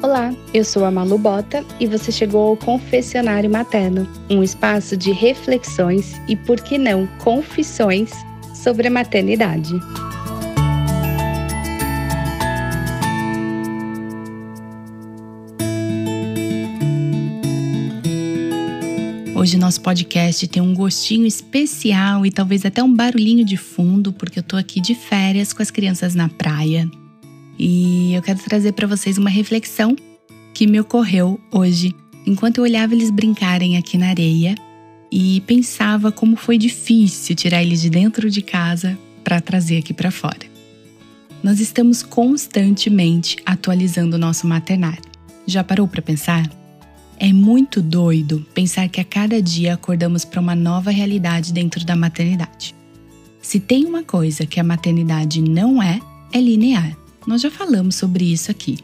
Olá, eu sou a Malu Bota e você chegou ao Confessionário Materno, um espaço de reflexões e, por que não, confissões sobre a maternidade. Hoje nosso podcast tem um gostinho especial e talvez até um barulhinho de fundo, porque eu tô aqui de férias com as crianças na praia. E eu quero trazer para vocês uma reflexão que me ocorreu hoje, enquanto eu olhava eles brincarem aqui na areia e pensava como foi difícil tirar eles de dentro de casa para trazer aqui para fora. Nós estamos constantemente atualizando o nosso maternário. Já parou para pensar? É muito doido pensar que a cada dia acordamos para uma nova realidade dentro da maternidade. Se tem uma coisa que a maternidade não é, é linear. Nós já falamos sobre isso aqui.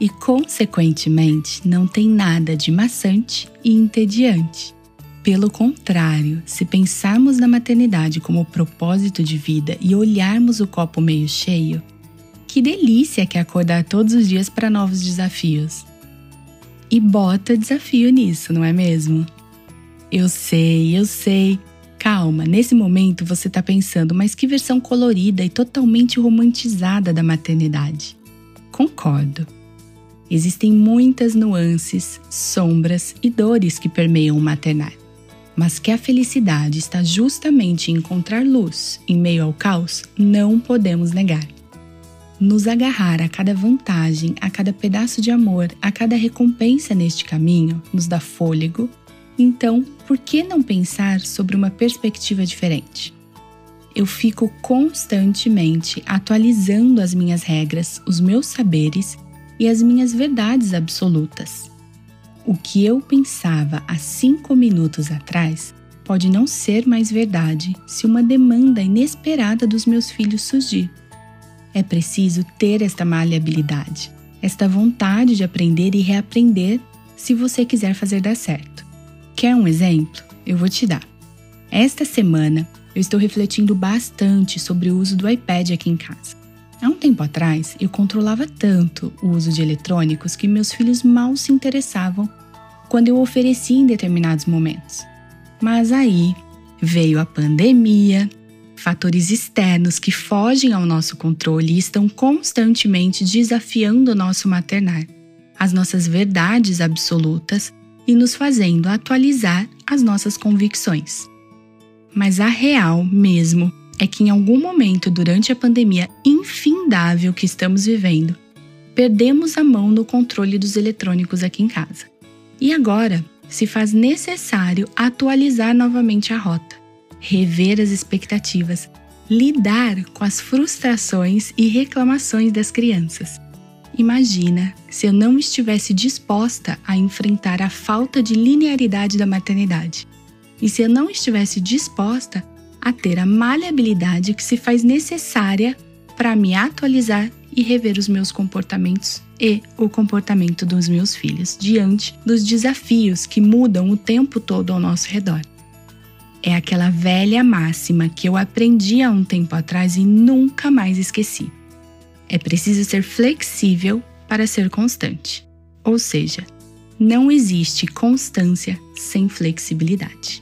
E, consequentemente, não tem nada de maçante e entediante. Pelo contrário, se pensarmos na maternidade como propósito de vida e olharmos o copo meio cheio, que delícia que é acordar todos os dias para novos desafios e bota desafio nisso, não é mesmo? Eu sei, eu sei. Calma, nesse momento você está pensando, mas que versão colorida e totalmente romantizada da maternidade. Concordo. Existem muitas nuances, sombras e dores que permeiam o maternar. Mas que a felicidade está justamente em encontrar luz em meio ao caos, não podemos negar nos agarrar a cada vantagem, a cada pedaço de amor, a cada recompensa neste caminho, nos dá fôlego, então por que não pensar sobre uma perspectiva diferente? Eu fico constantemente atualizando as minhas regras, os meus saberes e as minhas verdades absolutas. O que eu pensava há cinco minutos atrás pode não ser mais verdade se uma demanda inesperada dos meus filhos surgir. É preciso ter esta maleabilidade, esta vontade de aprender e reaprender se você quiser fazer dar certo. Quer um exemplo? Eu vou te dar. Esta semana eu estou refletindo bastante sobre o uso do iPad aqui em casa. Há um tempo atrás, eu controlava tanto o uso de eletrônicos que meus filhos mal se interessavam quando eu oferecia em determinados momentos. Mas aí veio a pandemia, fatores externos que fogem ao nosso controle e estão constantemente desafiando o nosso maternar, as nossas verdades absolutas e nos fazendo atualizar as nossas convicções. Mas a real mesmo é que em algum momento durante a pandemia infindável que estamos vivendo, perdemos a mão no controle dos eletrônicos aqui em casa. E agora se faz necessário atualizar novamente a rota rever as expectativas, lidar com as frustrações e reclamações das crianças. Imagina se eu não estivesse disposta a enfrentar a falta de linearidade da maternidade. E se eu não estivesse disposta a ter a maleabilidade que se faz necessária para me atualizar e rever os meus comportamentos e o comportamento dos meus filhos diante dos desafios que mudam o tempo todo ao nosso redor. É aquela velha máxima que eu aprendi há um tempo atrás e nunca mais esqueci. É preciso ser flexível para ser constante. Ou seja, não existe constância sem flexibilidade.